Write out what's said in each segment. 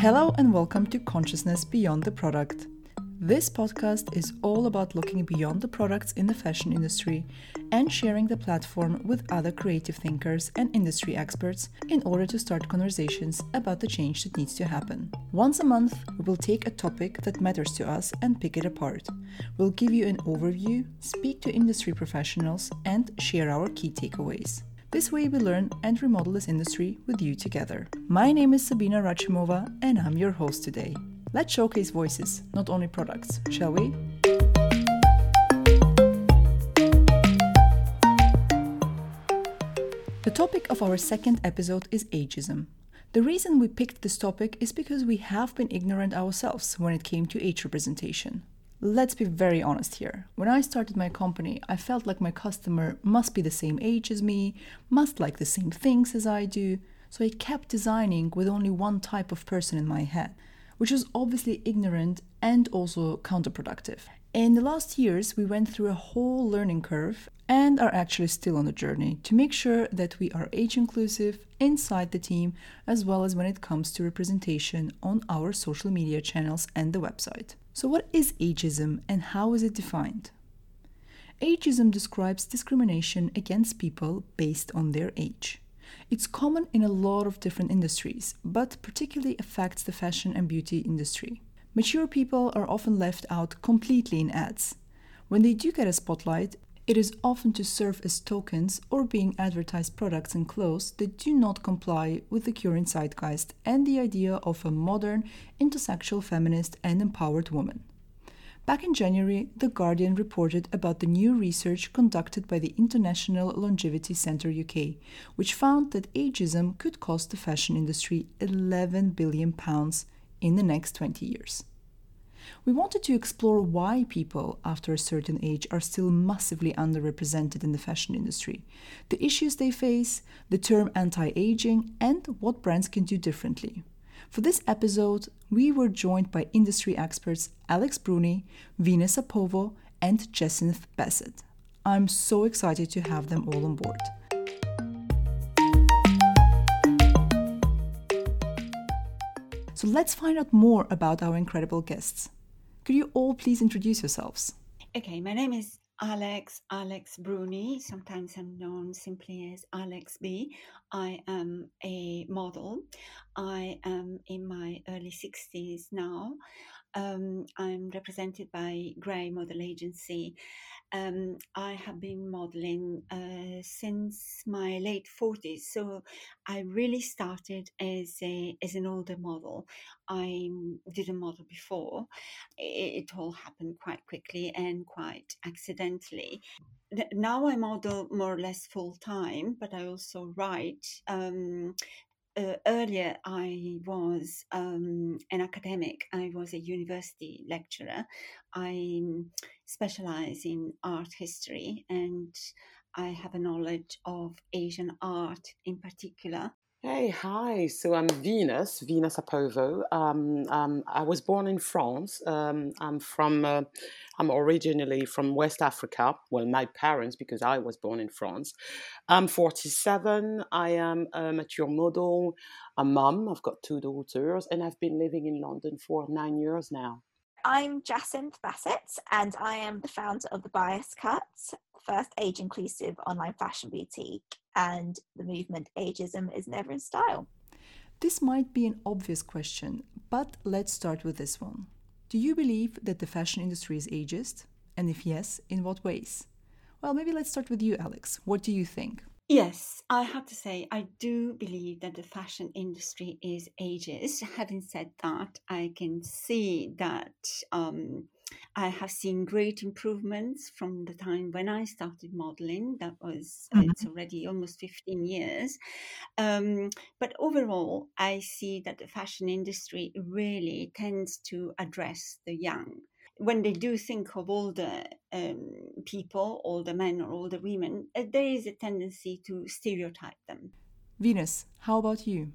Hello and welcome to Consciousness Beyond the Product. This podcast is all about looking beyond the products in the fashion industry and sharing the platform with other creative thinkers and industry experts in order to start conversations about the change that needs to happen. Once a month, we will take a topic that matters to us and pick it apart. We'll give you an overview, speak to industry professionals, and share our key takeaways. This way, we learn and remodel this industry with you together. My name is Sabinna Rachimova, and I'm your host today. Let's showcase voices, not only products, shall we? The topic of our second episode is ageism. The reason we picked this topic is because we have been ignorant ourselves when it came to age representation. Let's be very honest here. When I started my company, I felt like my customer must be the same age as me, must like the same things as I do, so I kept designing with only one type of person in my head, which was obviously ignorant and also counterproductive. In the last years, we went through a whole learning curve and are actually still on the journey to make sure that we are age inclusive inside the team as well as when it comes to representation on our social media channels and the website. So, what is ageism and how is it defined? Ageism describes discrimination against people based on their age. It's common in a lot of different industries, but particularly affects the fashion and beauty industry. Mature people are often left out completely in ads. When they do get a spotlight, it is often to serve as tokens or being advertised products and clothes that do not comply with the current zeitgeist and the idea of a modern, intersectional feminist and empowered woman. Back in January, The Guardian reported about the new research conducted by the International Longevity Centre UK, which found that ageism could cost the fashion industry 11 billion pounds in the next 20 years. We wanted to explore why people after a certain age are still massively underrepresented in the fashion industry, the issues they face, the term anti aging, and what brands can do differently. For this episode, we were joined by industry experts Alex Bruni, Venus Apovo, and Jacinth Bassett. I'm so excited to have them all on board. So let's find out more about our incredible guests. Could you all please introduce yourselves? Okay, my name is Alex Alex Bruni. Sometimes I'm known simply as Alex B. I am a model. I am in my early 60s now. Um, I'm represented by Grey Model Agency. Um, I have been modeling uh, since my late 40s, so I really started as a as an older model. I didn't model before. It, it all happened quite quickly and quite accidentally now I model more or less full time, but I also write. Um, uh, earlier, I was um, an academic. I was a university lecturer. I specialize in art history and I have a knowledge of Asian art in particular. Hey, hi. So I'm Venus, Venus Apovo. Um, um, I was born in France. Um, I'm from, uh, I'm originally from West Africa. Well, my parents, because I was born in France. I'm 47. I am a mature model, a mum. I've got two daughters, and I've been living in London for nine years now. I'm Jacinth Bassett, and I am the founder of the Bias Cut, first age inclusive online fashion boutique and the movement Ageism is Never in Style. This might be an obvious question, but let's start with this one. Do you believe that the fashion industry is ageist? And if yes, in what ways? Well, maybe let's start with you, Alex. What do you think? Yes, I have to say, I do believe that the fashion industry is ageist. Having said that, I can see that um, I have seen great improvements from the time when I started modeling. That was, mm-hmm. it's already almost 15 years. Um, but overall, I see that the fashion industry really tends to address the young. When they do think of older um, people, older men or older women, uh, there is a tendency to stereotype them. Venus, how about you?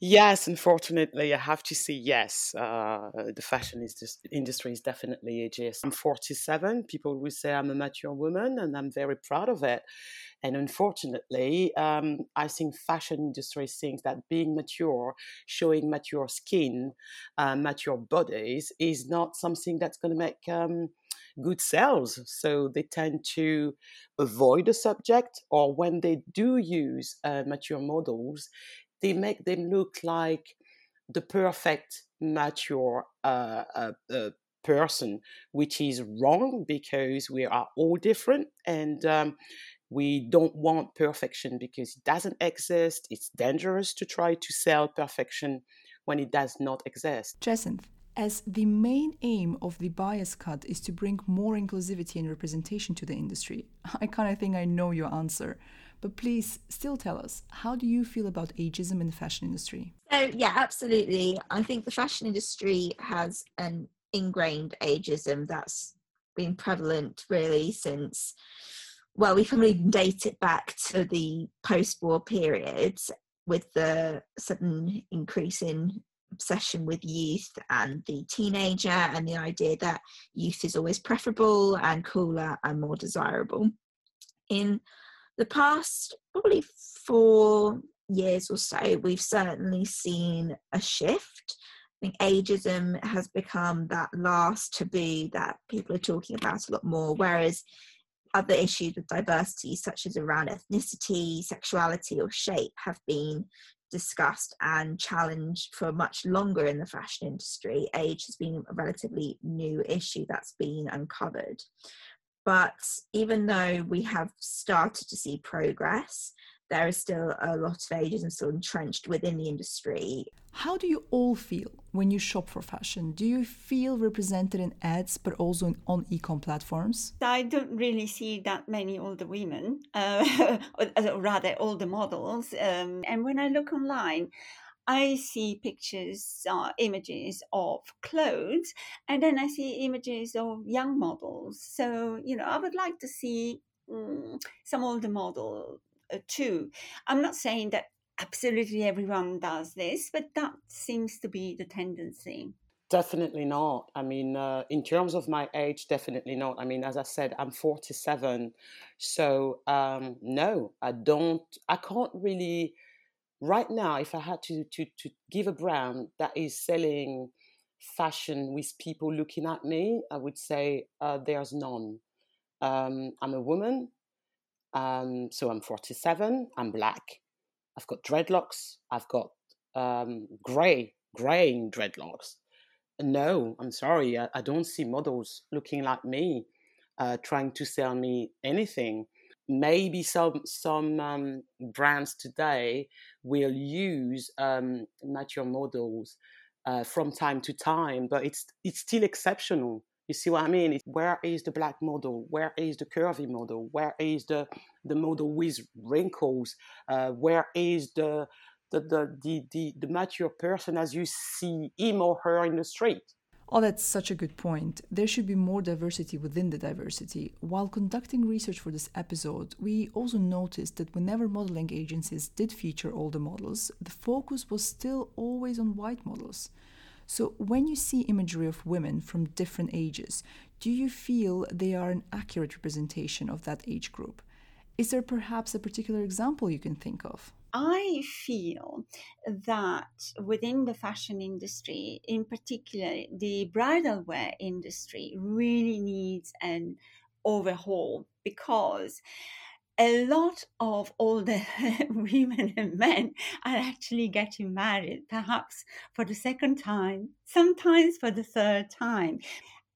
Yes, unfortunately, I have to say yes. Uh, the fashion is just, industry is definitely ageist. I'm 47. People will say I'm a mature woman, and I'm very proud of it. And unfortunately, um, I think fashion industry thinks that being mature, showing mature skin, uh, mature bodies, is not something that's going to make um, good sales. So they tend to avoid the subject, or when they do use uh, mature models, they make them look like the perfect mature uh, uh, uh, person, which is wrong because we are all different and um, we don't want perfection because it doesn't exist. It's dangerous to try to sell perfection when it does not exist. Jacinth, as the main aim of the bias cut is to bring more inclusivity and representation to the industry, I kind of think I know your answer. But please still tell us, how do you feel about ageism in the fashion industry? So, yeah, absolutely. I think the fashion industry has an ingrained ageism that's been prevalent really since, well, we can really date it back to the post war period with the sudden increase in obsession with youth and the teenager and the idea that youth is always preferable and cooler and more desirable. In the past probably four years or so, we've certainly seen a shift. I think ageism has become that last taboo that people are talking about a lot more, whereas other issues with diversity, such as around ethnicity, sexuality, or shape, have been discussed and challenged for much longer in the fashion industry. Age has been a relatively new issue that's been uncovered. But even though we have started to see progress, there is still a lot of ageism still entrenched within the industry. How do you all feel when you shop for fashion? Do you feel represented in ads but also in, on ecom platforms? I don't really see that many older women, uh, or rather older models. Um, and when I look online, I see pictures, uh, images of clothes, and then I see images of young models. So, you know, I would like to see um, some older model uh, too. I'm not saying that absolutely everyone does this, but that seems to be the tendency. Definitely not. I mean, uh, in terms of my age, definitely not. I mean, as I said, I'm 47. So, um, no, I don't, I can't really right now, if I had to, to, to give a brand that is selling fashion with people looking at me, I would say uh, there's none. Um, I'm a woman, um, so I'm 47, I'm black, I've got dreadlocks, I've got um, grey, greying dreadlocks. No, I'm sorry, I, I, don't see models looking like me uh, trying to sell me anything maybe some some um, brands today will use um, mature models uh, from time to time, but it's it's still exceptional. You see what I mean? Where is the black model? Where is the curvy model? Where is the the model with wrinkles? Uh, where is the, the the the the mature person as you see him or her in the street? Oh, that's such a good point. There should be more diversity within the diversity. While conducting research for this episode, we also noticed that whenever modeling agencies did feature older models, the focus was still always on white models. So, when you see imagery of women from different ages, do you feel they are an accurate representation of that age group? Is there perhaps a particular example you can think of? I feel that within the fashion industry, in particular, the bridal wear industry really needs an overhaul because a lot of older women and men are actually getting married, perhaps for the second time, sometimes for the third time.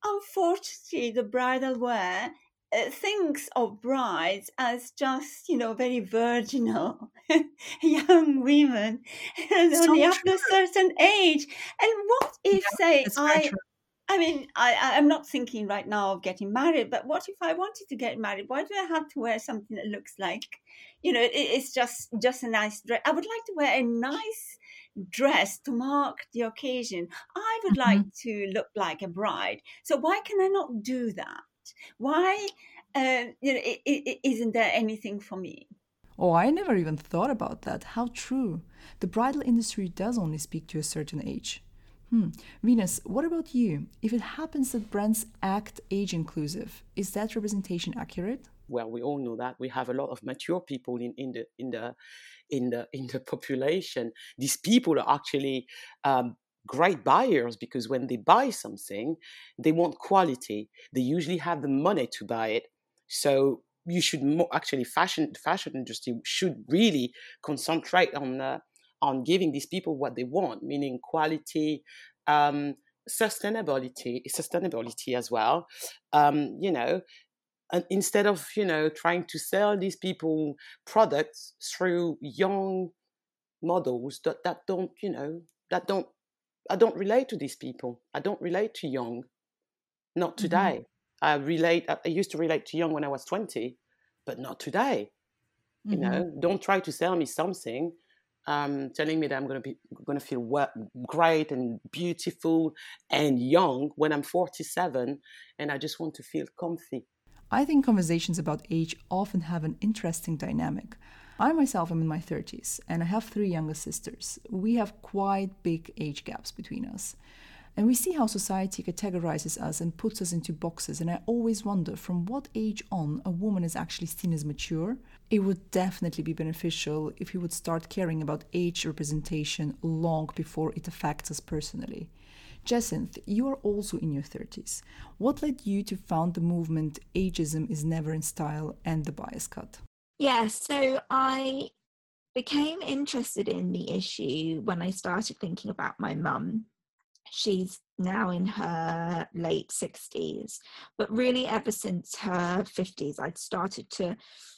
Unfortunately, the bridal wear thinks of brides as just, you know, very virginal young women and so only after a certain age. And what if, yeah, say, I. I mean, I, I'm not thinking right now of getting married, but what if I wanted to get married? Why do I have to wear something that looks like, you know, it, it's just just a nice dress? I would like to wear a nice dress to mark the occasion. I would mm-hmm. like to look like a bride. So why can I not do that? Why, uh, you know, it, it, isn't there anything for me? Oh, I never even thought about that. How true. The bridal industry does only speak to a certain age. Hmm. Venus, what about you? If it happens that brands act age inclusive, is that representation accurate? Well, we all know that we have a lot of mature people in, in the in the in the in the population. These people are actually um, great buyers because when they buy something, they want quality. They usually have the money to buy it. So you should mo- actually fashion the fashion industry should really concentrate on uh, on giving these people what they want, meaning quality, um, sustainability, sustainability as well. Um, you know, and instead of you know trying to sell these people products through young models that that don't you know that don't I don't relate to these people. I don't relate to young. Not mm-hmm. today. Mm-hmm. I relate. I used to relate to young when I was twenty, but not today. Mm-hmm. You know, don't try to sell me something, um, telling me that I'm going to be going to feel well, great and beautiful and young when I'm 47, and I just want to feel comfy. I think conversations about age often have an interesting dynamic. I myself am in my 30s and I have three younger sisters. We have quite big age gaps between us. And we see how society categorizes us and puts us into boxes. And I always wonder from what age on a woman is actually seen as mature. It would definitely be beneficial if we would start caring about age representation long before it affects us personally. Jacinth, you are also in your 30s. What led you to found the movement Ageism is Never in Style and the Bias Cut? Yeah, so I became interested in the issue when I started thinking about my mum. She's now in her late 60s, but really ever since her 50s, I'd started to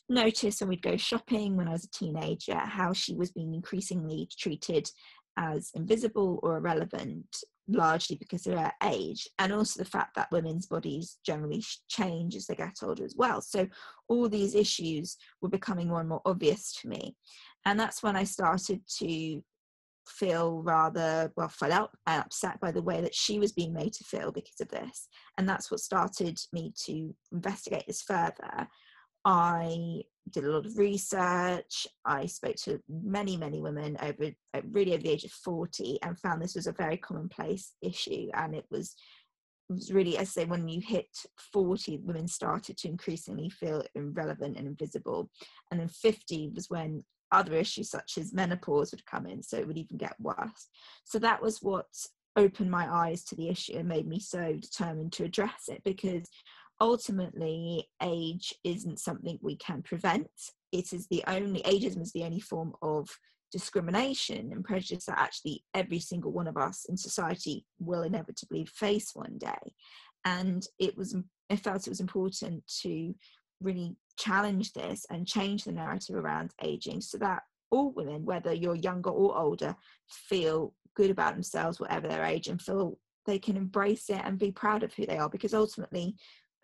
notice when we'd go shopping when I was a teenager how she was being increasingly treated as invisible or irrelevant largely because of their age and also the fact that women's bodies generally change as they get older as well. So all these issues were becoming more and more obvious to me. And that's when i started to feel rather well fed up and upset by the way that she was being made to feel because of this. And that's what started me to investigate this further. I did a lot of research. I spoke to many, many women over uh, really over the age of 40 and found this was a very commonplace issue. And it was, it was really, as I say, when you hit 40, women started to increasingly feel irrelevant and invisible. And then 50 was when other issues such as menopause would come in. So it would even get worse. So that was what opened my eyes to the issue and made me so determined to address it because ultimately age isn't something we can prevent. It is the only ageism is the only form of discrimination and prejudice that actually every single one of us in society will inevitably face one day. And it was i felt it was important to really challenge this and change the narrative around aging so that all women whether you're younger or older feel good about themselves whatever their age and feel they can embrace it and be proud of who they are because ultimately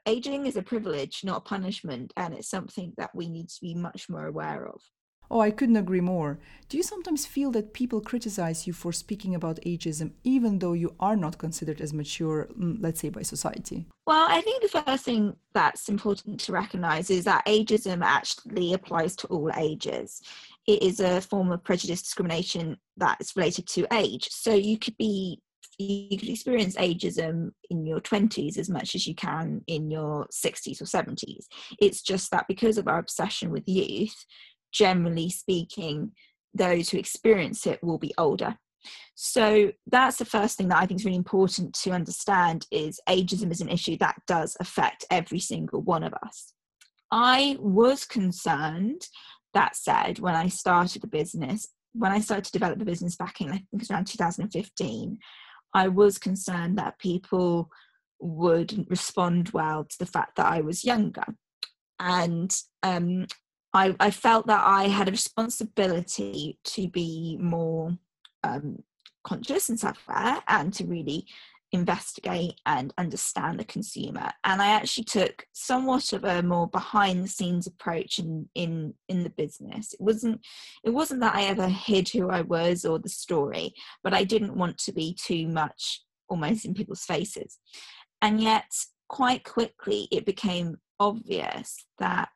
aging is a privilege, not a punishment, and it's something that we need to be much more aware of. Oh, I couldn't agree more. Do you sometimes feel that people criticize you for speaking about ageism, even though you are not considered as mature, mm, let's say, by society? Well, I think the first thing that's important to recognize is that ageism actually applies to all ages. It is a form of prejudice discrimination that is related to age. So you could be you could experience ageism in your 20s as much as you can in your 60s or 70s. It's just that because of our obsession with youth, generally speaking, those who experience it will be older. So that's the first thing that I think is really important to understand is ageism is an issue that does affect every single one of us. I was concerned, that said, when I started the business, when I started to develop the business back in I think it was around 2015, I was concerned that people would respond well to the fact that I was younger. And um, I, I, felt that I had a responsibility to be more um, conscious and self aware and to really investigate and understand the consumer. And i actually took somewhat of a more behind the scenes approach in in in the business. It wasn't it wasn't that i ever hid who i was or the story but i didn't want to be too much almost in people's faces. And yet quite quickly it became obvious that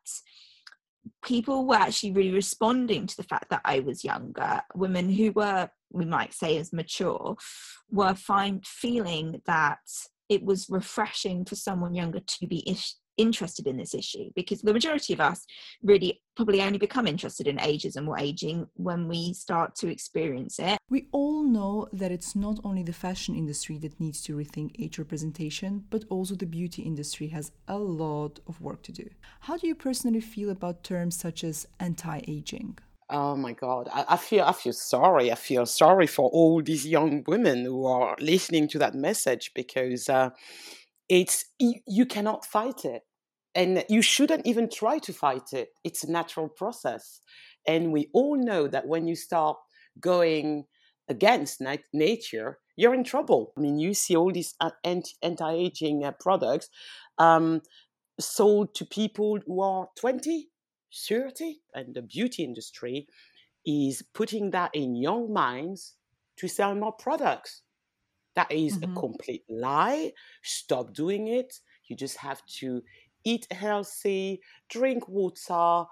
people were actually really responding to the fact that I was younger. Women who were, we might say, as mature, were find feeling that it was refreshing for someone younger to be ish, interested in this issue because the majority of us really probably only become interested in ageism or aging when we start to experience it. We all know that it's not only the fashion industry that needs to rethink age representation, but also the beauty industry has a lot of work to do. How do you personally feel about terms such as anti aging? Oh my God, I, I, feel I feel sorry. I feel sorry for all these young women who are listening to that message because uh, it's you, you cannot fight it and you shouldn't even try to fight it it's a natural process and we all know that when you start going against nat- nature you're in trouble i mean you see all these uh, anti-aging uh, products um, sold to people who are 20 30 and the beauty industry is putting that in young minds to sell more products that is mm-hmm. a complete lie. Stop doing it. You just have to eat healthy, drink water,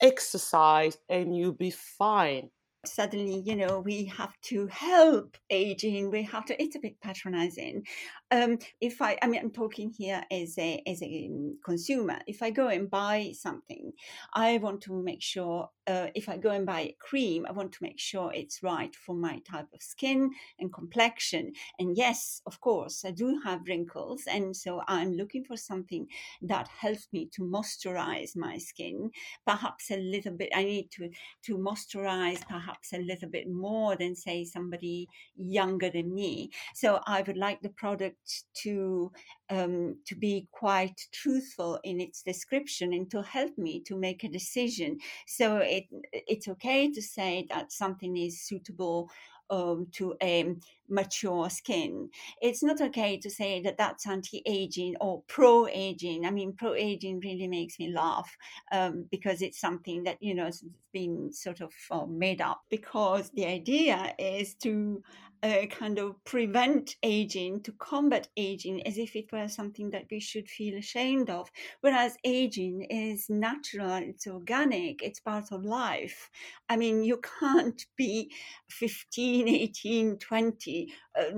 exercise, and you'll be fine suddenly you know we have to help aging we have to it's a bit patronizing um if i i mean i'm talking here as a as a consumer if i go and buy something i want to make sure uh, if I go and buy a cream, I want to make sure it's right for my type of skin and complexion. And yes, of course, I do have wrinkles. And so I'm looking for something that helps me to moisturize my skin. Perhaps a little bit, I need to, to moisturize perhaps a little bit more than, say, somebody younger than me. So I would like the product to um, to be quite truthful in its description and to help me to make a decision. So it it's okay to say that something is suitable um, to a mature skin. It's not okay to say that that's anti-aging or pro-aging. I mean, pro-aging really makes me laugh um, because it's something that you know has been sort of uh, made up. Because the idea is to uh, kind of prevent aging, to combat aging, as if it were something that we should feel ashamed of. Whereas aging is natural, it's organic, it's part of life. I mean, you can't be 15, 18, 20 uh,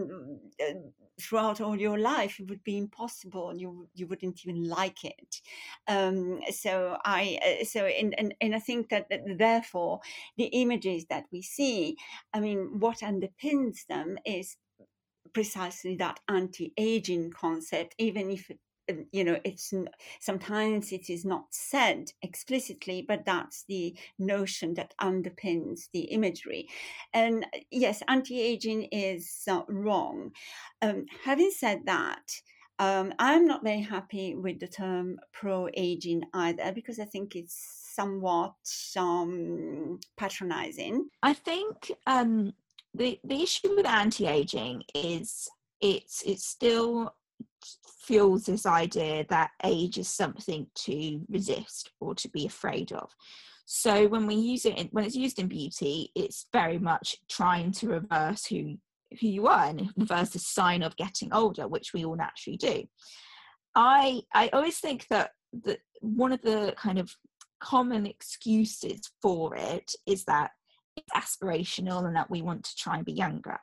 uh, throughout all your life. It would be impossible. You you wouldn't even like it. Um, so I uh, so and, and and I think that, that therefore the images that we see, I mean, what underpins them is precisely that anti-aging concept, even if it you know it's sometimes it is not said explicitly but that's the notion that underpins the imagery. And uh, yes anti-aging is uh, wrong. Um, having said that um, i'm not very happy with the term pro-aging either because i think it's somewhat um, patronizing. I think um, the, the issue with anti-aging is it's it's still fuels this idea that age is something to resist or to be afraid of. So when we use it, in, when it's used in beauty, it's very much trying to reverse who who you are and reverse the sign of getting older, which we all naturally do. I I always think that that one of the kind of common excuses for it is that it's aspirational and that we want to try and be younger.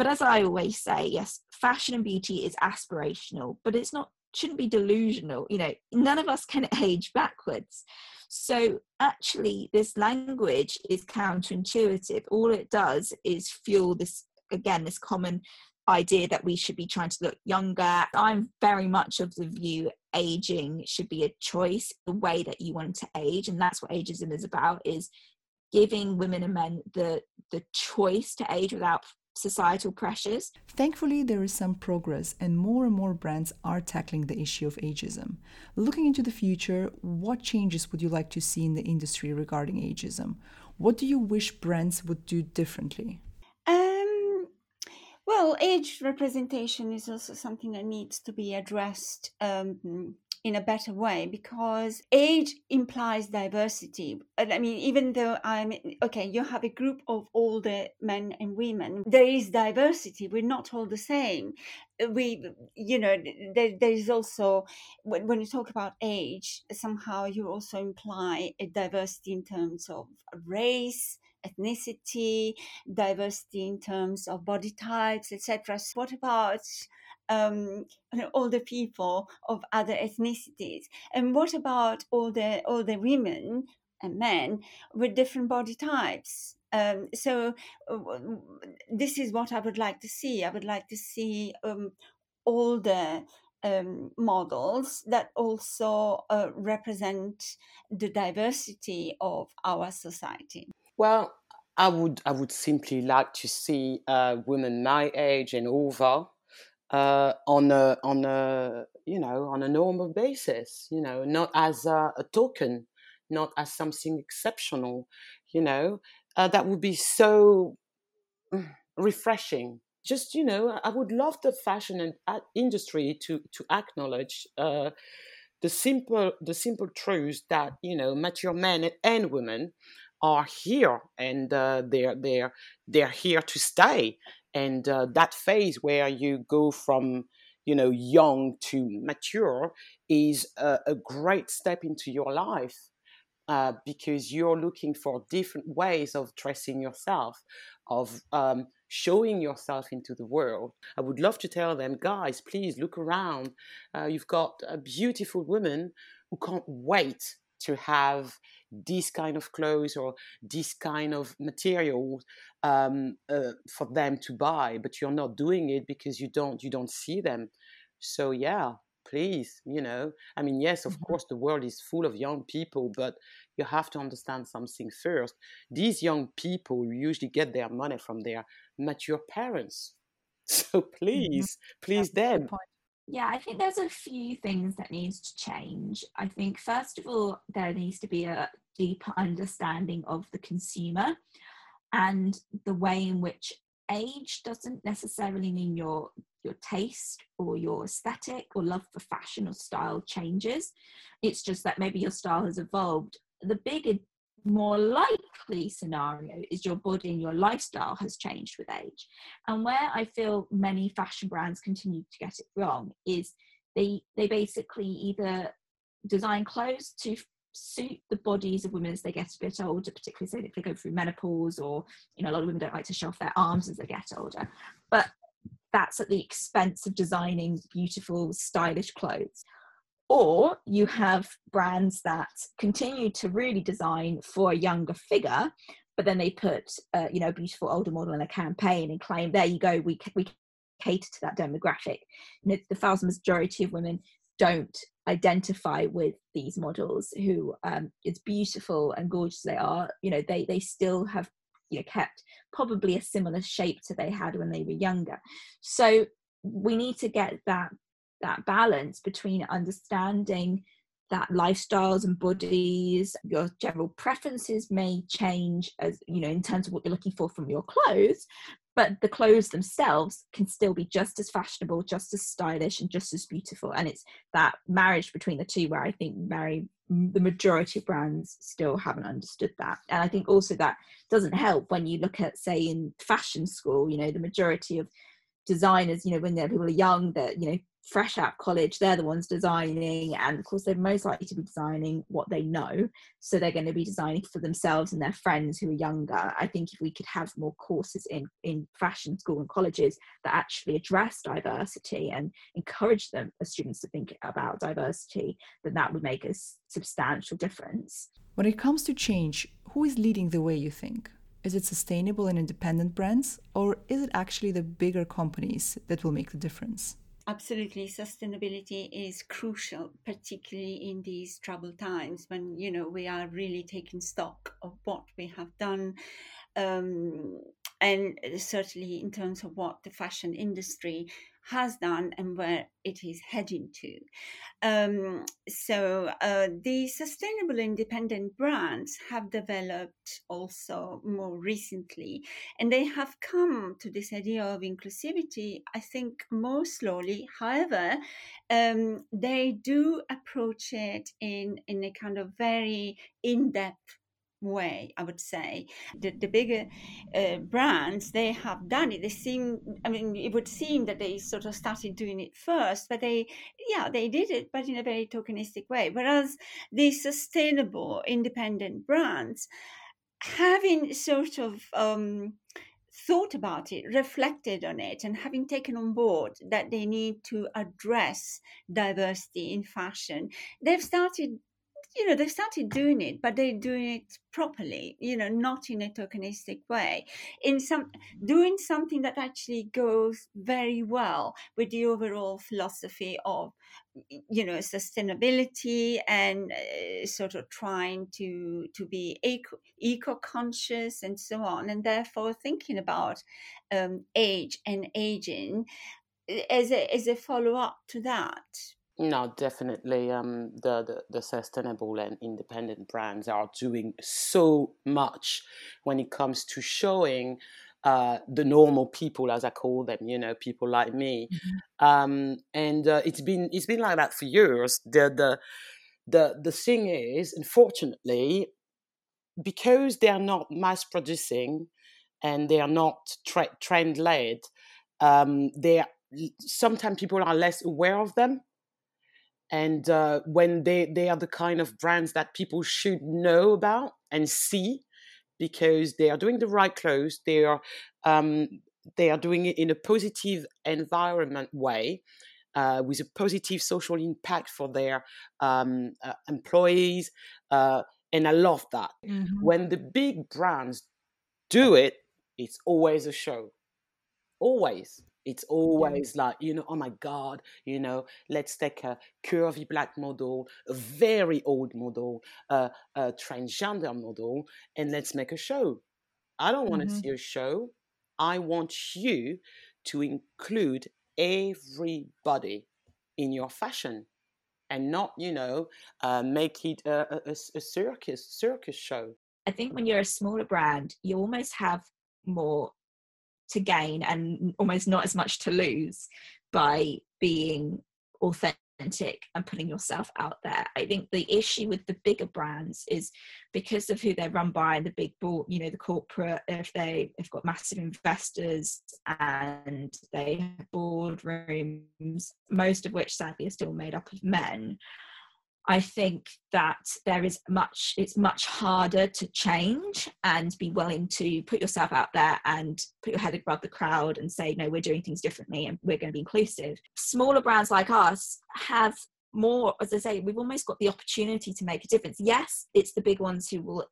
But as I always say, yes, fashion and beauty is aspirational, but it's not shouldn't be delusional. You know, none of us can age backwards. So actually, this language is counterintuitive. All it does is fuel this again, this common idea that we should be trying to look younger. I'm very much of the view aging should be a choice, the way that you want to age, and that's what ageism is about: is giving women and men the the choice to age without societal pressures. Thankfully, there is some progress, and more and more brands are tackling the issue of ageism. Looking into the future, what changes would you like to see in the industry regarding ageism? What do you wish brands would do differently? Um, well, age representation is also something that needs to be addressed. Um, in a better way because age implies diversity. I mean, even though I'm okay, you have a group of older men and women, there is diversity. We're not all the same. We, you know, there, there is also, when, when you talk about age, somehow you also imply a diversity in terms of race, ethnicity, diversity in terms of body types, etc. What about um, all the people of other ethnicities, and what about all the the women and men with different body types? Um, so uh, this is what I would like to see. I would like to see um, all the um, models that also uh, represent the diversity of our society. Well, I would I would simply like to see uh, women my age and over uh, on a on a you know on a normal basis. You know, not as a, a token, not as something exceptional. You know, uh, that would be so mm, refreshing. Just you know, I would love the fashion and uh, industry to to acknowledge uh, the simple the simple truth that you know mature men and women are here and uh, they're they're they're here to stay and uh, that phase where you go from you know young to mature is a, a great step into your life uh, because you're looking for different ways of dressing yourself of um, showing yourself into the world. I would love to tell them guys please look around. Uh, you've got a beautiful woman who can't wait to have this kind of clothes or this kind of material um, uh, for them to buy, but you're not doing it because you don't you don't see them. So yeah, please, you know, I mean, yes, of mm-hmm. course, the world is full of young people, but you have to understand something first. These young people usually get their money from their mature parents. So please, mm-hmm. please them yeah, I think there's a few things that needs to change. I think first of all, there needs to be a deeper understanding of the consumer and the way in which age doesn't necessarily mean your your taste or your aesthetic or love for fashion or style changes. It's just that maybe your style has evolved. The bigger more likely scenario is your body and your lifestyle has changed with age. And where I feel many fashion brands continue to get it wrong is they they basically either design clothes to suit the bodies of women as they get a bit older, particularly say if they go through menopause or you know a lot of women don't like to show off their arms as they get older. But that's at the expense of designing beautiful, stylish clothes or you have brands that continue to really design for a younger figure but then they put uh, you know a beautiful older model in a campaign and claim there you go we we cater to that demographic. Know, the vast majority of women don't identify with these models who um, it's beautiful and gorgeous they are you know they they still have you know kept probably a similar shape to they had when they were younger. So we need to get that that balance between understanding that lifestyles and bodies your general preferences may change as you know in terms of what you're looking for from your clothes but the clothes themselves can still be just as fashionable just as stylish and just as beautiful. And it's that marriage between the two where i think very the majority of brands still haven't understood that. And i think also that doesn't help when you look at say in fashion school you know the majority of designers you know when they're people are young they're you know fresh out college they're the ones designing and of course they're most likely to be designing what they know. So they're going to be designing for themselves and their friends who are younger. I think if we could have more courses in in fashion school and colleges that actually address diversity and encourage them as students to think about diversity then that would make a substantial difference. When it comes to change who is leading the way you think is it sustainable and independent brands or is it actually the bigger companies that will make the difference? Absolutely. Sustainability is crucial particularly in these troubled times when you know we are really taking stock of what we have done um, and certainly in terms of what the fashion industry has done and where it is heading to. Um, so uh, the sustainable independent brands have developed also more recently, and they have come to this idea of inclusivity, I think, more slowly. However, um, they do approach it in, in a kind of very in depth way i would say. The, the bigger uh, brands they have done it. They seem i mean it would seem that they sort of started doing it first but they yeah they did it but in a very tokenistic way. Whereas the sustainable independent brands having sort of um, thought about it, reflected on it, and having taken on board that they need to address diversity in fashion, they've started you know, they started doing it, but they're doing it properly, you know, not in a tokenistic way. In some doing something that actually goes very well with the overall philosophy of you know sustainability and uh, sort of trying to to be eco, eco conscious and so on and therefore thinking about um, age and aging eh, as a as a follow up to that no, definitely. Um, the, the, the sustainable and independent brands are doing so much when it comes to showing uh, the normal people, as I call them, you know, people like me. Mm-hmm. Um, and uh, it's been it's been like that for years. The the the the thing is, unfortunately, because they are not mass producing and they are not tra- trend led, um, they are, sometimes people are less aware of them and uh, when they they are the kind of brands that people should know about and see because they are doing the right clothes they are um, they are doing it in a positive environment way uh, with a positive social impact for their um, uh, employees uh, and i love that. Mm-hmm. when the big brands do it it's always a show. Always it's always yeah. like, you know, oh my God, you know, let's take a curvy black model, a very old model, uh, a transgender model, and let's make a show. I don't want to mm-hmm. see a show. I want you to include everybody in your fashion and not, you know, uh, make it a, a, a circus circus show. I think when you're a smaller brand, you almost have more to gain and almost not as much to lose by being authentic and putting yourself out there. I think the issue with the bigger brands is because of who they're run by and the big board, you know, the corporate, if they have got massive investors and they have boardrooms, most of which sadly are still made up of men. I think that there is much, it's much harder to change and be willing to put yourself out there and put your head above the crowd and say, no, we're doing things differently and we're going to be inclusive. Smaller brands like us have more, as I say, we've almost got the opportunity to make a difference. Yes, it's the big ones who will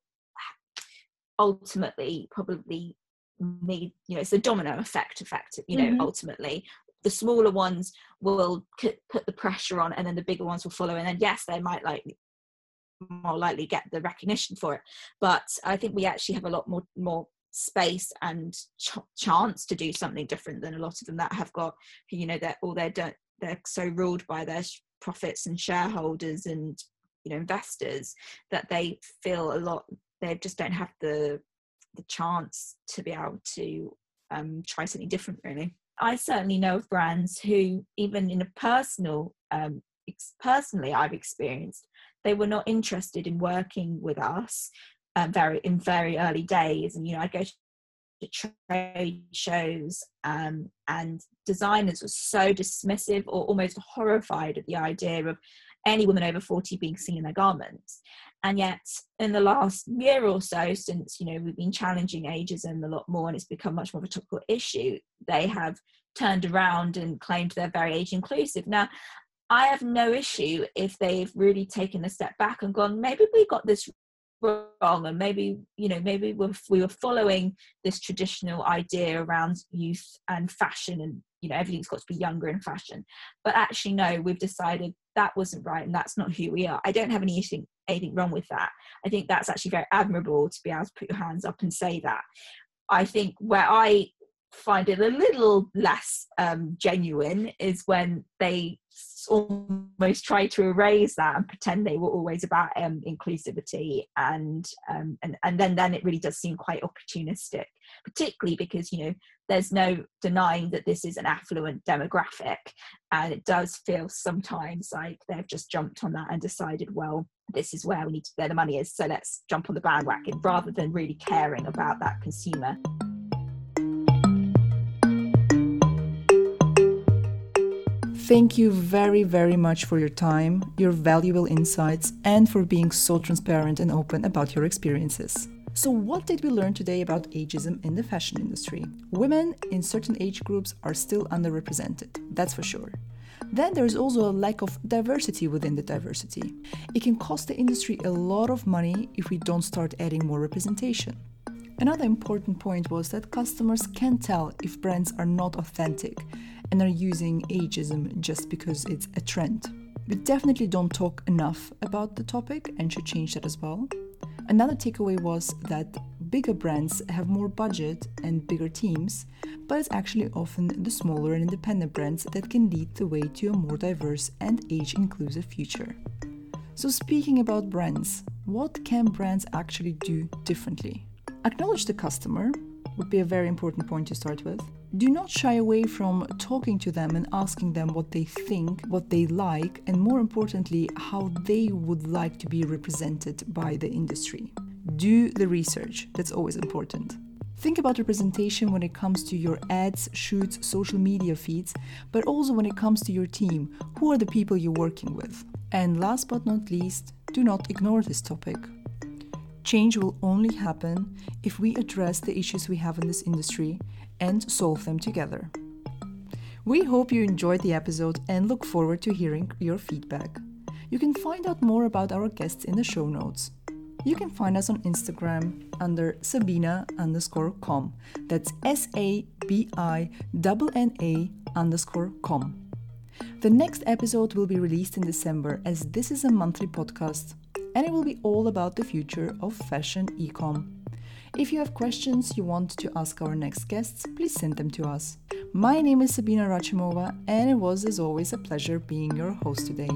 ultimately probably need you know it's a domino effect effect you know mm-hmm. ultimately the smaller ones will put the pressure on and then the bigger ones will follow. And then yes they might like more likely get the recognition for it. But i think we actually have a lot more more space and ch- chance to do something different than a lot of them that have got you know they're all they're don't they're so ruled by their profits and shareholders and you know investors that they feel a lot they just don't have the the chance to be able to um, try something different really I certainly know of brands who, even in a personal, um, ex- personally, I've experienced, they were not interested in working with us um, very in very early days. And you know, I go to trade shows, um, and designers were so dismissive or almost horrified at the idea of any woman over 40 being seen in their garments and yet in the last year or so since you know we've been challenging ageism a lot more and it's become much more of a topical issue they have turned around and claimed they're very age inclusive. Now i have no issue if they've really taken a step back and gone maybe we got this wrong and maybe you know maybe we were following this traditional idea around youth and fashion and you know everything's got to be younger in fashion. But actually no we've decided that wasn't right and that's not who we are. I don't have anything anything wrong with that. I think that's actually very admirable to be able to put your hands up and say that. I think where i find it a little less um, genuine is when they almost try to erase that and pretend they were always about um, inclusivity and, um, and and then then it really does seem quite opportunistic particularly because you know there's no denying that this is an affluent demographic and it does feel sometimes like they've just jumped on that and decided well this is where we need to where the money is so let's jump on the bandwagon rather than really caring about that consumer Thank you very, very much for your time, your valuable insights, and for being so transparent and open about your experiences. So, what did we learn today about ageism in the fashion industry? Women in certain age groups are still underrepresented, that's for sure. Then there is also a lack of diversity within the diversity. It can cost the industry a lot of money if we don't start adding more representation. Another important point was that customers can tell if brands are not authentic and are using ageism just because it's a trend. We definitely don't talk enough about the topic and should change that as well. Another takeaway was that bigger brands have more budget and bigger teams, but it's actually often the smaller and independent brands that can lead the way to a more diverse and age inclusive future. So, speaking about brands, what can brands actually do differently? Acknowledge the customer would be a very important point to start with do not shy away from talking to them and asking them what they think, what they like, and more importantly, how they would like to be represented by the industry. Do the research, that's always important. Think about representation when it comes to your ads, shoots, social media feeds, but also when it comes to your team. Who are the people you're working with? And last but not least, do not ignore this topic. Change will only happen if we address the issues we have in this industry and solve them together. We hope you enjoyed the episode and look forward to hearing your feedback. You can find out more about our guests in the show notes. You can find us on Instagram under Sabina underscore com. That's S A B I N A underscore com. The next episode will be released in December as this is a monthly podcast and it will be all about the future of fashion ecom. If you have questions you want to ask our next guests, please send them to us. My name is Sabinna Rachimova, and it was, as always, a pleasure being your host today.